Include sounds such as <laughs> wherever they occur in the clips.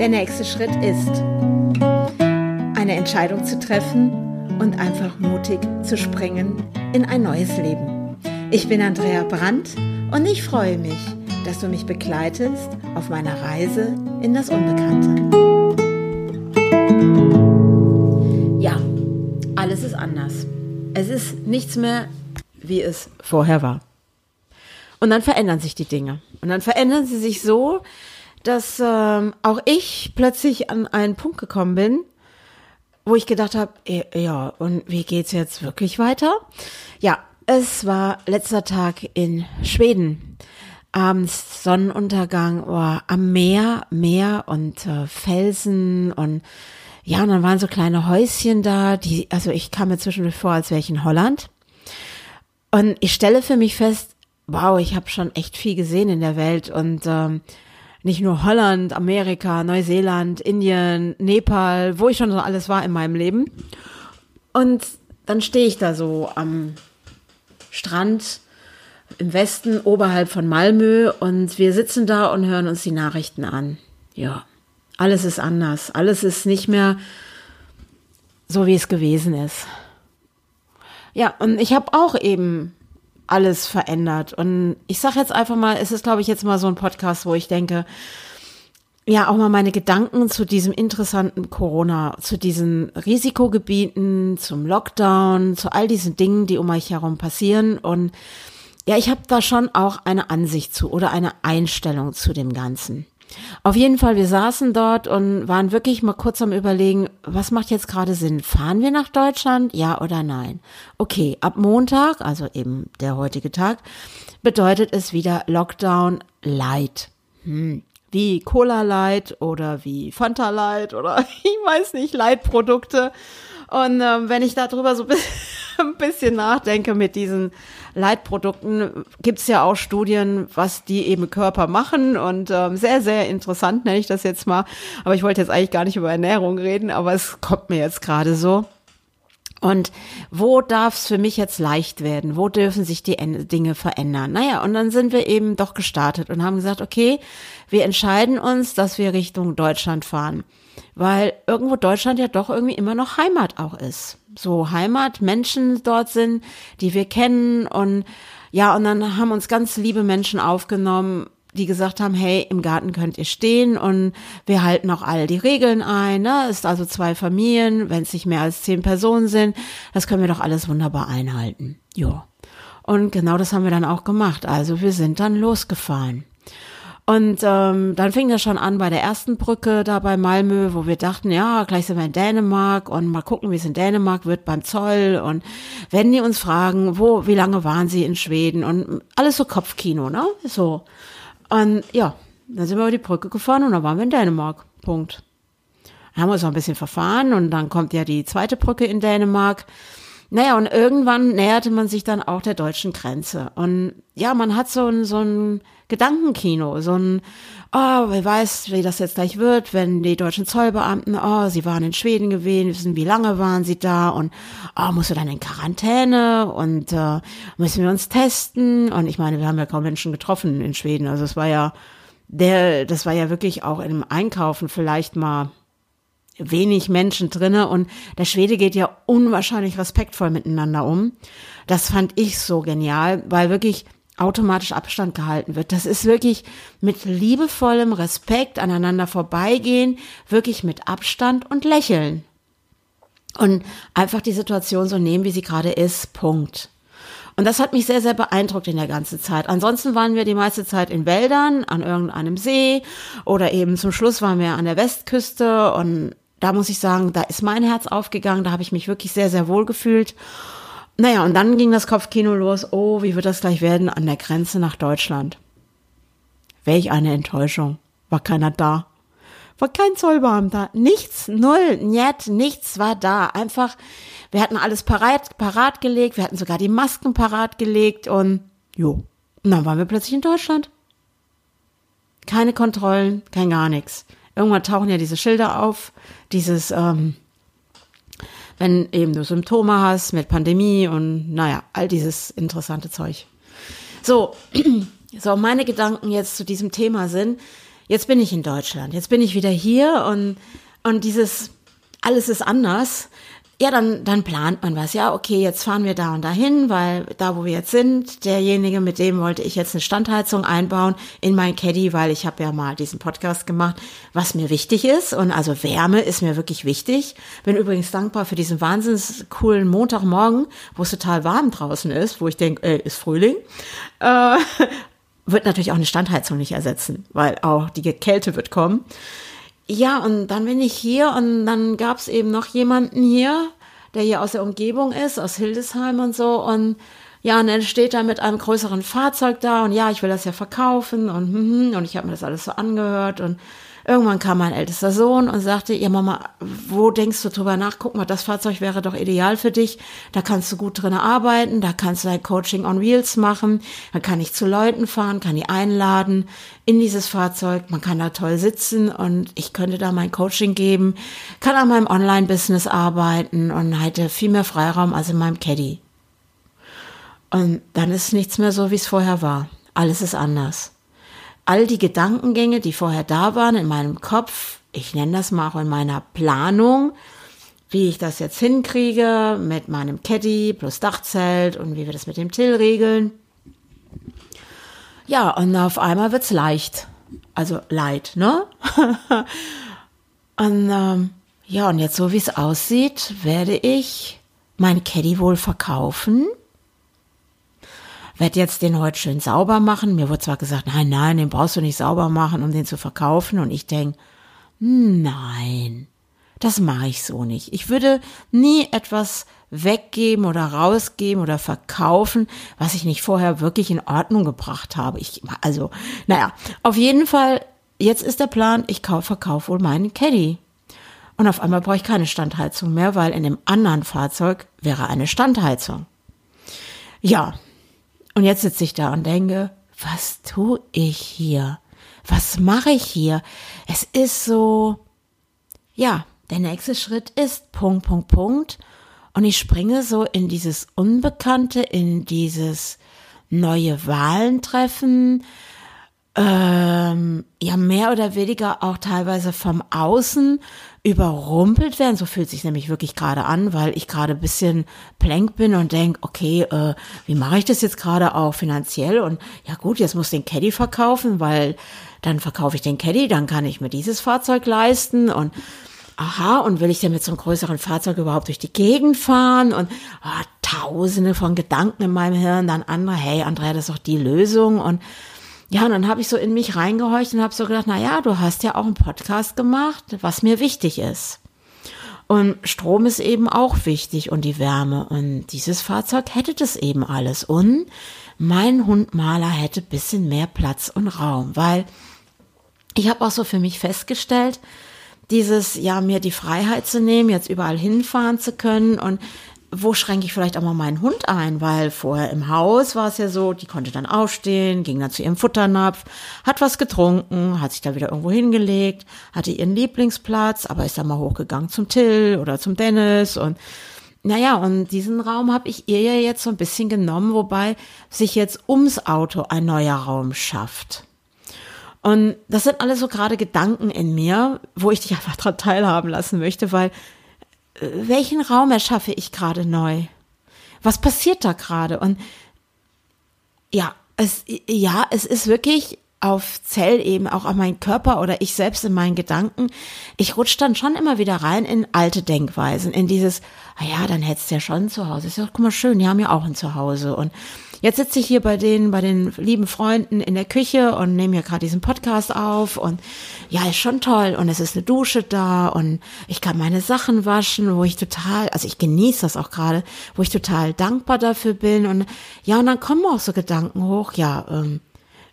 Der nächste Schritt ist, eine Entscheidung zu treffen und einfach mutig zu springen in ein neues Leben. Ich bin Andrea Brandt und ich freue mich, dass du mich begleitest auf meiner Reise in das Unbekannte. Ja, alles ist anders. Es ist nichts mehr, wie es vorher war. Und dann verändern sich die Dinge. Und dann verändern sie sich so, dass ähm, auch ich plötzlich an einen Punkt gekommen bin, wo ich gedacht habe, ja, und wie geht's jetzt wirklich weiter? Ja, es war letzter Tag in Schweden. Abends Sonnenuntergang, oh, am Meer, Meer und äh, Felsen und ja, und dann waren so kleine Häuschen da, die, also ich kam mir zwischendurch vor, als wäre ich in Holland. Und ich stelle für mich fest, wow, ich habe schon echt viel gesehen in der Welt und ähm, nicht nur Holland, Amerika, Neuseeland, Indien, Nepal, wo ich schon so alles war in meinem Leben. Und dann stehe ich da so am Strand im Westen oberhalb von Malmö und wir sitzen da und hören uns die Nachrichten an. Ja, alles ist anders. Alles ist nicht mehr so, wie es gewesen ist. Ja, und ich habe auch eben alles verändert. Und ich sage jetzt einfach mal, es ist, glaube ich, jetzt mal so ein Podcast, wo ich denke, ja, auch mal meine Gedanken zu diesem interessanten Corona, zu diesen Risikogebieten, zum Lockdown, zu all diesen Dingen, die um euch herum passieren. Und ja, ich habe da schon auch eine Ansicht zu oder eine Einstellung zu dem Ganzen. Auf jeden Fall, wir saßen dort und waren wirklich mal kurz am Überlegen, was macht jetzt gerade Sinn? Fahren wir nach Deutschland? Ja oder nein? Okay, ab Montag, also eben der heutige Tag, bedeutet es wieder Lockdown Light. Hm. Wie Cola Light oder wie Fanta Light oder <laughs> ich weiß nicht, Light-Produkte. Und äh, wenn ich darüber so ein bisschen nachdenke mit diesen Leitprodukten, gibt's ja auch Studien, was die eben Körper machen und ähm, sehr, sehr interessant nenne ich das jetzt mal. Aber ich wollte jetzt eigentlich gar nicht über Ernährung reden, aber es kommt mir jetzt gerade so. Und wo darf es für mich jetzt leicht werden? Wo dürfen sich die Dinge verändern? Naja, und dann sind wir eben doch gestartet und haben gesagt, okay, wir entscheiden uns, dass wir Richtung Deutschland fahren weil irgendwo Deutschland ja doch irgendwie immer noch Heimat auch ist. So Heimat, Menschen dort sind, die wir kennen und ja, und dann haben uns ganz liebe Menschen aufgenommen, die gesagt haben, hey, im Garten könnt ihr stehen und wir halten auch all die Regeln ein. Ne? Ist also zwei Familien, wenn es nicht mehr als zehn Personen sind, das können wir doch alles wunderbar einhalten. Ja. Und genau das haben wir dann auch gemacht. Also wir sind dann losgefahren. Und ähm, dann fing das schon an bei der ersten Brücke da bei Malmö, wo wir dachten, ja, gleich sind wir in Dänemark und mal gucken, wie es in Dänemark wird beim Zoll. Und wenn die uns fragen, wo, wie lange waren sie in Schweden und alles so Kopfkino, ne? So. Und ja, dann sind wir über die Brücke gefahren und dann waren wir in Dänemark. Punkt. Dann haben wir uns noch ein bisschen verfahren und dann kommt ja die zweite Brücke in Dänemark. Naja, und irgendwann näherte man sich dann auch der deutschen Grenze. Und ja, man hat so ein, so ein Gedankenkino, so ein, oh, wer weiß, wie das jetzt gleich wird, wenn die deutschen Zollbeamten, oh, sie waren in Schweden gewesen, wie lange waren sie da und oh, musst du dann in Quarantäne und äh, müssen wir uns testen? Und ich meine, wir haben ja kaum Menschen getroffen in Schweden. Also es war ja der, das war ja wirklich auch im Einkaufen vielleicht mal wenig Menschen drinne und der Schwede geht ja unwahrscheinlich respektvoll miteinander um. Das fand ich so genial, weil wirklich automatisch Abstand gehalten wird. Das ist wirklich mit liebevollem Respekt aneinander vorbeigehen, wirklich mit Abstand und Lächeln. Und einfach die Situation so nehmen, wie sie gerade ist. Punkt. Und das hat mich sehr, sehr beeindruckt in der ganzen Zeit. Ansonsten waren wir die meiste Zeit in Wäldern, an irgendeinem See oder eben zum Schluss waren wir an der Westküste und da muss ich sagen, da ist mein Herz aufgegangen, da habe ich mich wirklich sehr, sehr wohl gefühlt. Naja, und dann ging das Kopfkino los. Oh, wie wird das gleich werden an der Grenze nach Deutschland? Welch eine Enttäuschung. War keiner da. War kein Zollbeamter. Nichts, null, njet, nichts war da. Einfach, wir hatten alles parat, parat gelegt. Wir hatten sogar die Masken parat gelegt und jo. Und dann waren wir plötzlich in Deutschland. Keine Kontrollen, kein gar nichts. Irgendwann tauchen ja diese Schilder auf, dieses, ähm, wenn eben du Symptome hast mit Pandemie und naja, all dieses interessante Zeug. So, <clears throat> so meine Gedanken jetzt zu diesem Thema sind, jetzt bin ich in Deutschland, jetzt bin ich wieder hier und, und dieses, alles ist anders ja, dann, dann plant man was. Ja, okay, jetzt fahren wir da und dahin, weil da, wo wir jetzt sind, derjenige, mit dem wollte ich jetzt eine Standheizung einbauen in mein Caddy, weil ich habe ja mal diesen Podcast gemacht, was mir wichtig ist. Und also Wärme ist mir wirklich wichtig. Bin übrigens dankbar für diesen wahnsinnig coolen Montagmorgen, wo es total warm draußen ist, wo ich denke, ey, ist Frühling. Äh, <laughs> wird natürlich auch eine Standheizung nicht ersetzen, weil auch die Kälte wird kommen. Ja, und dann bin ich hier und dann gab es eben noch jemanden hier, der hier aus der Umgebung ist, aus Hildesheim und so. Und ja, und dann steht er mit einem größeren Fahrzeug da und ja, ich will das ja verkaufen und, hm, hm, und ich habe mir das alles so angehört und Irgendwann kam mein ältester Sohn und sagte, ja Mama, wo denkst du drüber nach? Guck mal, das Fahrzeug wäre doch ideal für dich. Da kannst du gut drin arbeiten, da kannst du dein Coaching on Wheels machen, da kann ich zu Leuten fahren, kann die einladen in dieses Fahrzeug, man kann da toll sitzen und ich könnte da mein Coaching geben, kann an meinem Online-Business arbeiten und hätte viel mehr Freiraum als in meinem Caddy. Und dann ist nichts mehr so, wie es vorher war. Alles ist anders all die Gedankengänge, die vorher da waren in meinem Kopf, ich nenne das mal auch in meiner Planung, wie ich das jetzt hinkriege mit meinem Caddy plus Dachzelt und wie wir das mit dem Till regeln. Ja, und auf einmal wird's leicht. Also leid, ne? <laughs> und ähm, ja, und jetzt so wie es aussieht, werde ich mein Caddy wohl verkaufen werde jetzt den heute schön sauber machen. Mir wurde zwar gesagt, nein, nein, den brauchst du nicht sauber machen, um den zu verkaufen. Und ich denke, nein, das mache ich so nicht. Ich würde nie etwas weggeben oder rausgeben oder verkaufen, was ich nicht vorher wirklich in Ordnung gebracht habe. Ich, also, naja, auf jeden Fall, jetzt ist der Plan, ich kaufe, verkaufe wohl meinen Caddy. Und auf einmal brauche ich keine Standheizung mehr, weil in dem anderen Fahrzeug wäre eine Standheizung. Ja, und jetzt sitze ich da und denke, was tue ich hier? Was mache ich hier? Es ist so, ja, der nächste Schritt ist Punkt, Punkt, Punkt. Und ich springe so in dieses Unbekannte, in dieses neue Wahlen treffen, ähm, ja mehr oder weniger auch teilweise vom Außen überrumpelt werden. So fühlt sich nämlich wirklich gerade an, weil ich gerade ein bisschen plank bin und denk, okay, äh, wie mache ich das jetzt gerade auch finanziell? Und ja gut, jetzt muss den Caddy verkaufen, weil dann verkaufe ich den Caddy, dann kann ich mir dieses Fahrzeug leisten und aha, und will ich denn mit so einem größeren Fahrzeug überhaupt durch die Gegend fahren? Und oh, tausende von Gedanken in meinem Hirn, dann andere, hey, Andrea, das ist doch die Lösung und ja, und dann habe ich so in mich reingehorcht und habe so gedacht, na ja, du hast ja auch einen Podcast gemacht, was mir wichtig ist. Und Strom ist eben auch wichtig und die Wärme. Und dieses Fahrzeug hätte das eben alles. Und mein Hundmaler hätte bisschen mehr Platz und Raum, weil ich habe auch so für mich festgestellt, dieses, ja, mir die Freiheit zu nehmen, jetzt überall hinfahren zu können und wo schränke ich vielleicht auch mal meinen Hund ein? Weil vorher im Haus war es ja so, die konnte dann aufstehen, ging dann zu ihrem Futternapf, hat was getrunken, hat sich da wieder irgendwo hingelegt, hatte ihren Lieblingsplatz, aber ist dann mal hochgegangen zum Till oder zum Dennis und naja, und diesen Raum habe ich ihr ja jetzt so ein bisschen genommen, wobei sich jetzt ums Auto ein neuer Raum schafft. Und das sind alles so gerade Gedanken in mir, wo ich dich <laughs> einfach daran teilhaben lassen möchte, weil welchen Raum erschaffe ich gerade neu? Was passiert da gerade? Und ja, es, ja, es ist wirklich auf Zellebene, auch an meinen Körper oder ich selbst in meinen Gedanken, ich rutsche dann schon immer wieder rein in alte Denkweisen, in dieses, ah ja, dann hättest du ja schon ein Zuhause. Ist ja, guck mal schön, die haben ja auch ein Zuhause. Und Jetzt sitze ich hier bei den, bei den lieben Freunden in der Küche und nehme hier gerade diesen Podcast auf und ja, ist schon toll und es ist eine Dusche da und ich kann meine Sachen waschen, wo ich total, also ich genieße das auch gerade, wo ich total dankbar dafür bin und ja, und dann kommen auch so Gedanken hoch, ja, ähm,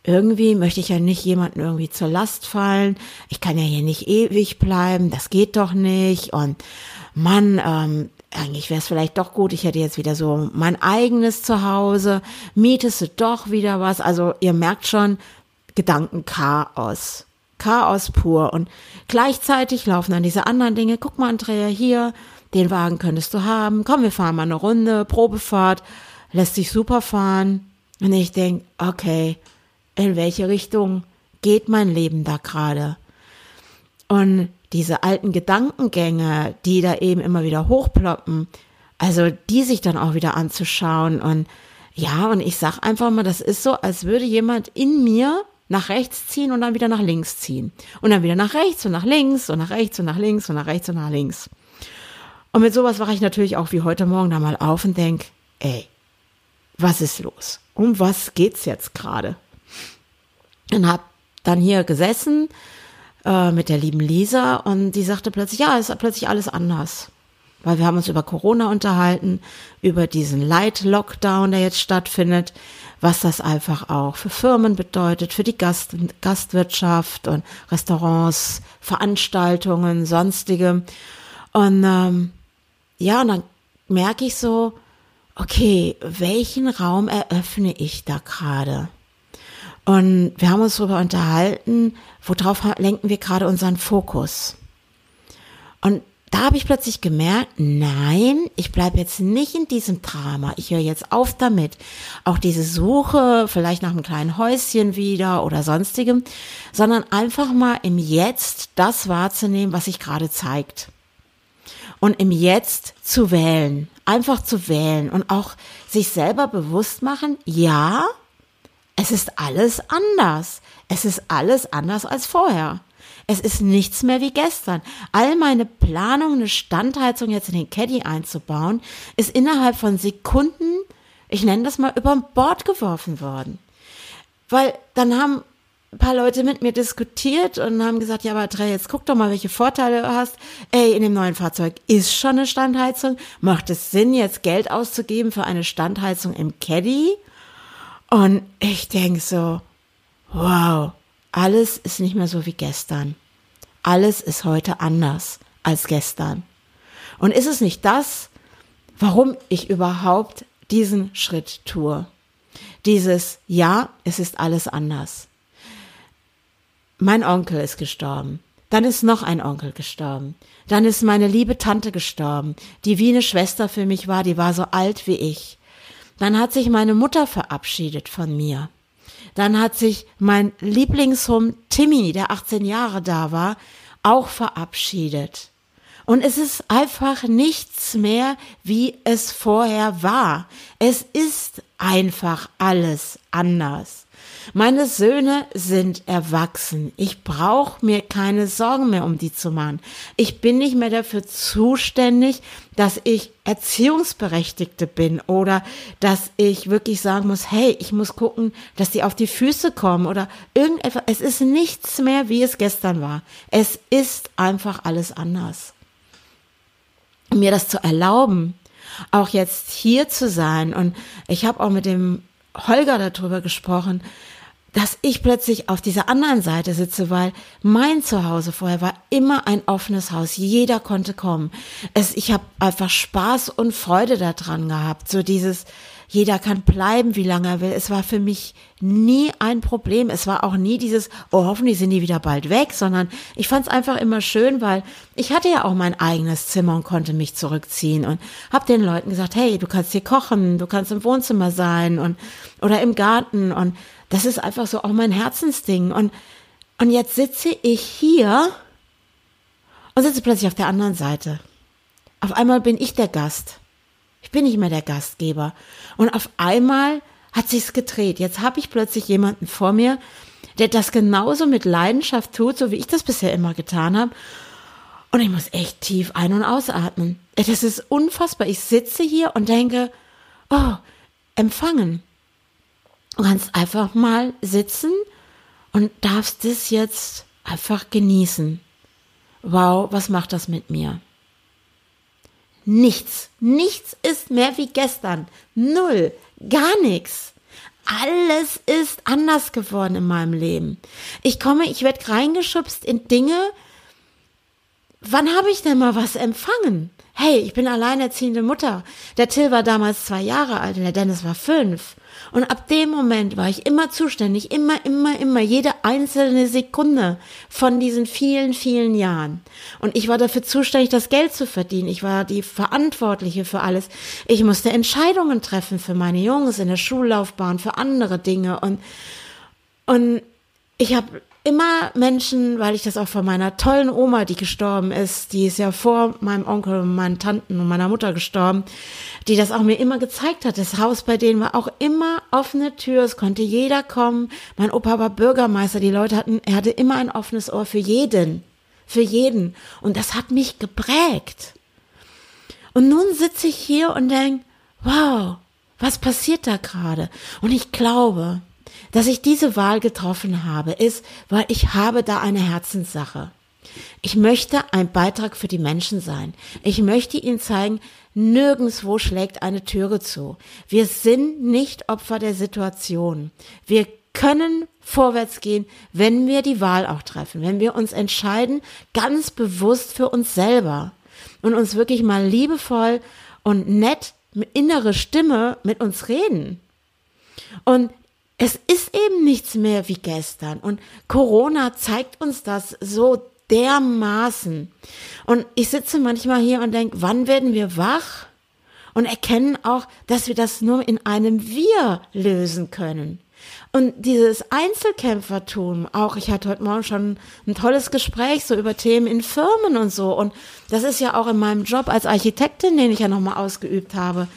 irgendwie möchte ich ja nicht jemanden irgendwie zur Last fallen. Ich kann ja hier nicht ewig bleiben, das geht doch nicht. Und Mann, ähm, eigentlich wäre es vielleicht doch gut, ich hätte jetzt wieder so mein eigenes Zuhause, mietest du doch wieder was. Also ihr merkt schon, Gedankenchaos. Chaos pur. Und gleichzeitig laufen dann diese anderen Dinge. Guck mal, Andrea, hier, den Wagen könntest du haben. Komm, wir fahren mal eine Runde, Probefahrt, lässt sich super fahren. Und ich denk, okay, in welche Richtung geht mein Leben da gerade? Und diese alten Gedankengänge, die da eben immer wieder hochploppen, also die sich dann auch wieder anzuschauen und ja, und ich sag einfach mal, das ist so, als würde jemand in mir nach rechts ziehen und dann wieder nach links ziehen. Und dann wieder nach rechts und nach links und nach rechts und nach links und nach rechts und nach links. Und mit sowas wache ich natürlich auch wie heute Morgen da mal auf und denk, ey, was ist los? Um was geht's jetzt gerade? Und hab dann hier gesessen äh, mit der lieben Lisa und die sagte plötzlich, ja, ist plötzlich alles anders weil wir haben uns über Corona unterhalten, über diesen Light-Lockdown, der jetzt stattfindet, was das einfach auch für Firmen bedeutet, für die Gast Gastwirtschaft und Restaurants, Veranstaltungen, sonstige. Und ähm, ja, und dann merke ich so, okay, welchen Raum eröffne ich da gerade? Und wir haben uns darüber unterhalten, worauf lenken wir gerade unseren Fokus? Und da habe ich plötzlich gemerkt, nein, ich bleibe jetzt nicht in diesem Drama. Ich höre jetzt auf damit. Auch diese Suche, vielleicht nach einem kleinen Häuschen wieder oder sonstigem, sondern einfach mal im Jetzt das wahrzunehmen, was sich gerade zeigt. Und im Jetzt zu wählen, einfach zu wählen und auch sich selber bewusst machen, ja, es ist alles anders. Es ist alles anders als vorher. Es ist nichts mehr wie gestern. All meine Planung, eine Standheizung jetzt in den Caddy einzubauen, ist innerhalb von Sekunden, ich nenne das mal, über Bord geworfen worden. Weil dann haben ein paar Leute mit mir diskutiert und haben gesagt, ja, aber Trey, jetzt guck doch mal, welche Vorteile du hast. Ey, in dem neuen Fahrzeug ist schon eine Standheizung. Macht es Sinn, jetzt Geld auszugeben für eine Standheizung im Caddy? Und ich denk so, wow, alles ist nicht mehr so wie gestern. Alles ist heute anders als gestern. Und ist es nicht das, warum ich überhaupt diesen Schritt tue? Dieses, ja, es ist alles anders. Mein Onkel ist gestorben. Dann ist noch ein Onkel gestorben. Dann ist meine liebe Tante gestorben, die wie eine Schwester für mich war, die war so alt wie ich. Dann hat sich meine Mutter verabschiedet von mir. Dann hat sich mein Lieblingshund Timmy, der 18 Jahre da war, auch verabschiedet. Und es ist einfach nichts mehr, wie es vorher war. Es ist einfach alles anders. Meine Söhne sind erwachsen. Ich brauche mir keine Sorgen mehr um die zu machen. Ich bin nicht mehr dafür zuständig, dass ich Erziehungsberechtigte bin oder dass ich wirklich sagen muss, hey, ich muss gucken, dass die auf die Füße kommen oder irgendetwas. Es ist nichts mehr, wie es gestern war. Es ist einfach alles anders. mir das zu erlauben, auch jetzt hier zu sein und ich habe auch mit dem Holger darüber gesprochen, dass ich plötzlich auf dieser anderen Seite sitze, weil mein Zuhause vorher war immer ein offenes Haus. Jeder konnte kommen. Es, ich habe einfach Spaß und Freude daran gehabt. So dieses, jeder kann bleiben, wie lange er will. Es war für mich nie ein Problem. Es war auch nie dieses, oh, hoffentlich sind die wieder bald weg, sondern ich fand es einfach immer schön, weil ich hatte ja auch mein eigenes Zimmer und konnte mich zurückziehen und habe den Leuten gesagt, hey, du kannst hier kochen, du kannst im Wohnzimmer sein und oder im Garten und das ist einfach so auch mein Herzensding. Und, und jetzt sitze ich hier und sitze plötzlich auf der anderen Seite. Auf einmal bin ich der Gast. Ich bin nicht mehr der Gastgeber. Und auf einmal hat sich's gedreht. Jetzt habe ich plötzlich jemanden vor mir, der das genauso mit Leidenschaft tut, so wie ich das bisher immer getan habe. Und ich muss echt tief ein- und ausatmen. Das ist unfassbar. Ich sitze hier und denke, oh, empfangen. Du kannst einfach mal sitzen und darfst es jetzt einfach genießen. Wow, was macht das mit mir? Nichts, nichts ist mehr wie gestern. Null, gar nichts. Alles ist anders geworden in meinem Leben. Ich komme, ich werde reingeschubst in Dinge. Wann habe ich denn mal was empfangen? Hey, ich bin alleinerziehende Mutter. Der Till war damals zwei Jahre alt und der Dennis war fünf. Und ab dem Moment war ich immer zuständig, immer, immer, immer, jede einzelne Sekunde von diesen vielen, vielen Jahren. Und ich war dafür zuständig, das Geld zu verdienen. Ich war die Verantwortliche für alles. Ich musste Entscheidungen treffen für meine Jungs in der Schullaufbahn, für andere Dinge. Und, und ich habe immer Menschen, weil ich das auch von meiner tollen Oma, die gestorben ist, die ist ja vor meinem Onkel und meinen Tanten und meiner Mutter gestorben, die das auch mir immer gezeigt hat. Das Haus bei denen war auch immer offene Tür, es konnte jeder kommen. Mein Opa war Bürgermeister, die Leute hatten, er hatte immer ein offenes Ohr für jeden, für jeden. Und das hat mich geprägt. Und nun sitze ich hier und denke, wow, was passiert da gerade? Und ich glaube, dass ich diese Wahl getroffen habe, ist, weil ich habe da eine Herzenssache. Ich möchte ein Beitrag für die Menschen sein. Ich möchte ihnen zeigen, nirgendswo schlägt eine Türe zu. Wir sind nicht Opfer der Situation. Wir können vorwärts gehen, wenn wir die Wahl auch treffen, wenn wir uns entscheiden, ganz bewusst für uns selber und uns wirklich mal liebevoll und nett innere Stimme mit uns reden. Und es ist eben nichts mehr wie gestern. Und Corona zeigt uns das so dermaßen. Und ich sitze manchmal hier und denke, wann werden wir wach? Und erkennen auch, dass wir das nur in einem Wir lösen können. Und dieses Einzelkämpfertum, auch ich hatte heute Morgen schon ein tolles Gespräch so über Themen in Firmen und so. Und das ist ja auch in meinem Job als Architektin, den ich ja nochmal ausgeübt habe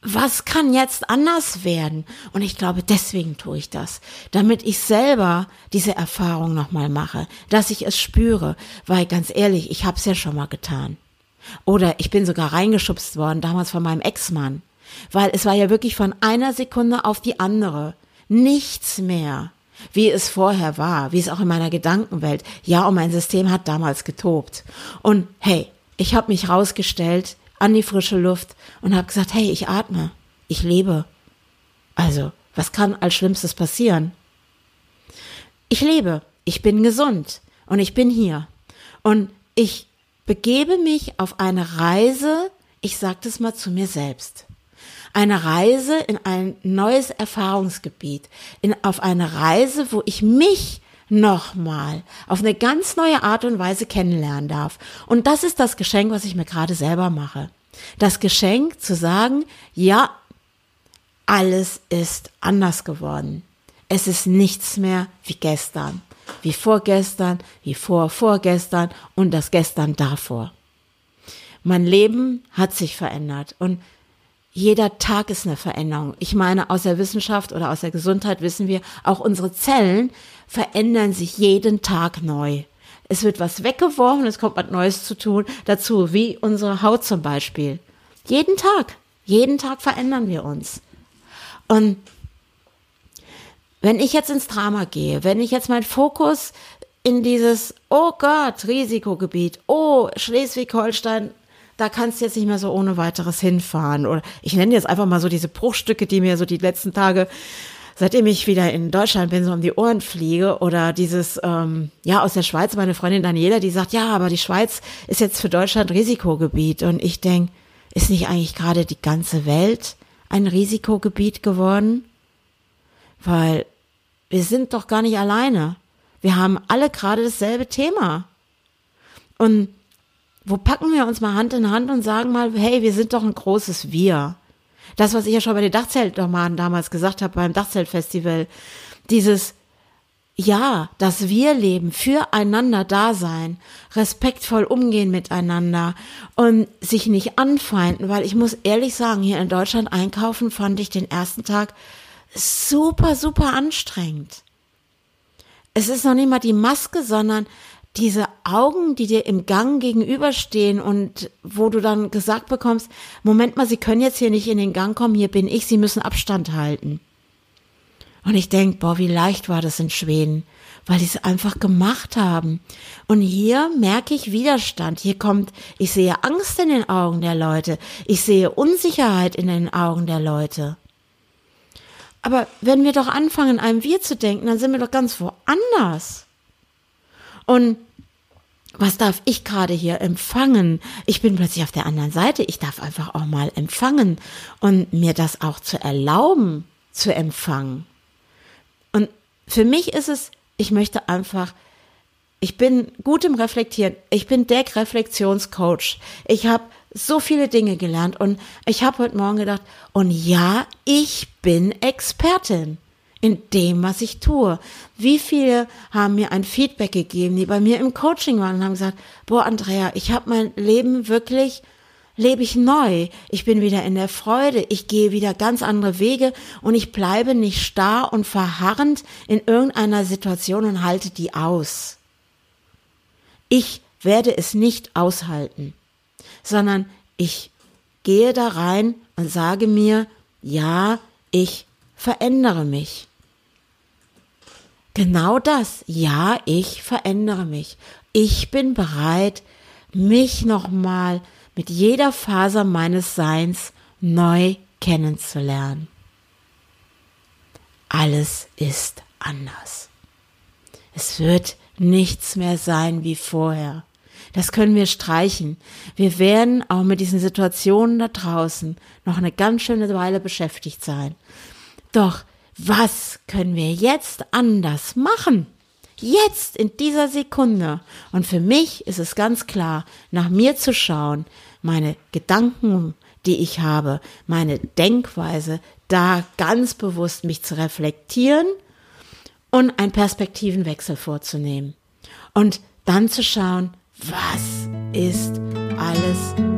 was kann jetzt anders werden? Und ich glaube, deswegen tue ich das, damit ich selber diese Erfahrung nochmal mache, dass ich es spüre, weil ganz ehrlich, ich habe es ja schon mal getan. Oder ich bin sogar reingeschubst worden, damals von meinem Ex-Mann, weil es war ja wirklich von einer Sekunde auf die andere nichts mehr, wie es vorher war, wie es auch in meiner Gedankenwelt. Ja, und mein System hat damals getobt. Und hey, ich habe mich rausgestellt, an die frische Luft und habe gesagt, hey, ich atme, ich lebe. Also, was kann als Schlimmstes passieren? Ich lebe, ich bin gesund und ich bin hier. Und ich begebe mich auf eine Reise, ich sage das mal zu mir selbst. Eine Reise in ein neues Erfahrungsgebiet, in, auf eine Reise, wo ich mich nochmal auf eine ganz neue Art und Weise kennenlernen darf. Und das ist das Geschenk, was ich mir gerade selber mache. Das Geschenk zu sagen, ja, alles ist anders geworden. Es ist nichts mehr wie gestern, wie vorgestern, wie vor vorgestern und das gestern davor. Mein Leben hat sich verändert und jeder Tag ist eine Veränderung. Ich meine, aus der Wissenschaft oder aus der Gesundheit wissen wir, auch unsere Zellen verändern sich jeden Tag neu. Es wird was weggeworfen, es kommt was Neues zu tun dazu, wie unsere Haut zum Beispiel. Jeden Tag, jeden Tag verändern wir uns. Und wenn ich jetzt ins Drama gehe, wenn ich jetzt meinen Fokus in dieses, oh Gott, Risikogebiet, oh, Schleswig-Holstein, da kannst du jetzt nicht mehr so ohne weiteres hinfahren. Oder ich nenne jetzt einfach mal so diese Bruchstücke, die mir so die letzten Tage, seitdem ich wieder in Deutschland bin, so um die Ohren fliege. Oder dieses, ähm, ja, aus der Schweiz, meine Freundin Daniela, die sagt, ja, aber die Schweiz ist jetzt für Deutschland Risikogebiet. Und ich denk, ist nicht eigentlich gerade die ganze Welt ein Risikogebiet geworden? Weil wir sind doch gar nicht alleine. Wir haben alle gerade dasselbe Thema. Und wo packen wir uns mal Hand in Hand und sagen mal, hey, wir sind doch ein großes Wir. Das, was ich ja schon bei den Dachzeltnomaden damals gesagt habe, beim Dachzeltfestival, dieses, ja, das Wir-Leben, füreinander da sein, respektvoll umgehen miteinander und sich nicht anfeinden, weil ich muss ehrlich sagen, hier in Deutschland einkaufen fand ich den ersten Tag super, super anstrengend. Es ist noch nicht mal die Maske, sondern diese Augen, die dir im Gang gegenüberstehen und wo du dann gesagt bekommst, Moment mal, Sie können jetzt hier nicht in den Gang kommen, hier bin ich, Sie müssen Abstand halten. Und ich denk, boah, wie leicht war das in Schweden, weil die es einfach gemacht haben. Und hier merke ich Widerstand. Hier kommt, ich sehe Angst in den Augen der Leute. Ich sehe Unsicherheit in den Augen der Leute. Aber wenn wir doch anfangen, einem Wir zu denken, dann sind wir doch ganz woanders. Und was darf ich gerade hier empfangen? Ich bin plötzlich auf der anderen Seite. Ich darf einfach auch mal empfangen und mir das auch zu erlauben, zu empfangen. Und für mich ist es, ich möchte einfach, ich bin gut im Reflektieren. Ich bin der Reflexionscoach. Ich habe so viele Dinge gelernt und ich habe heute Morgen gedacht, und ja, ich bin Expertin. In dem, was ich tue. Wie viele haben mir ein Feedback gegeben, die bei mir im Coaching waren und haben gesagt, boah, Andrea, ich habe mein Leben wirklich lebe ich neu. Ich bin wieder in der Freude. Ich gehe wieder ganz andere Wege und ich bleibe nicht starr und verharrend in irgendeiner Situation und halte die aus. Ich werde es nicht aushalten, sondern ich gehe da rein und sage mir, ja, ich verändere mich. Genau das, ja, ich verändere mich. Ich bin bereit, mich nochmal mit jeder Faser meines Seins neu kennenzulernen. Alles ist anders. Es wird nichts mehr sein wie vorher. Das können wir streichen. Wir werden auch mit diesen Situationen da draußen noch eine ganz schöne Weile beschäftigt sein. Doch was können wir jetzt anders machen? Jetzt in dieser Sekunde. Und für mich ist es ganz klar, nach mir zu schauen, meine Gedanken, die ich habe, meine Denkweise, da ganz bewusst mich zu reflektieren und einen Perspektivenwechsel vorzunehmen. Und dann zu schauen, was ist alles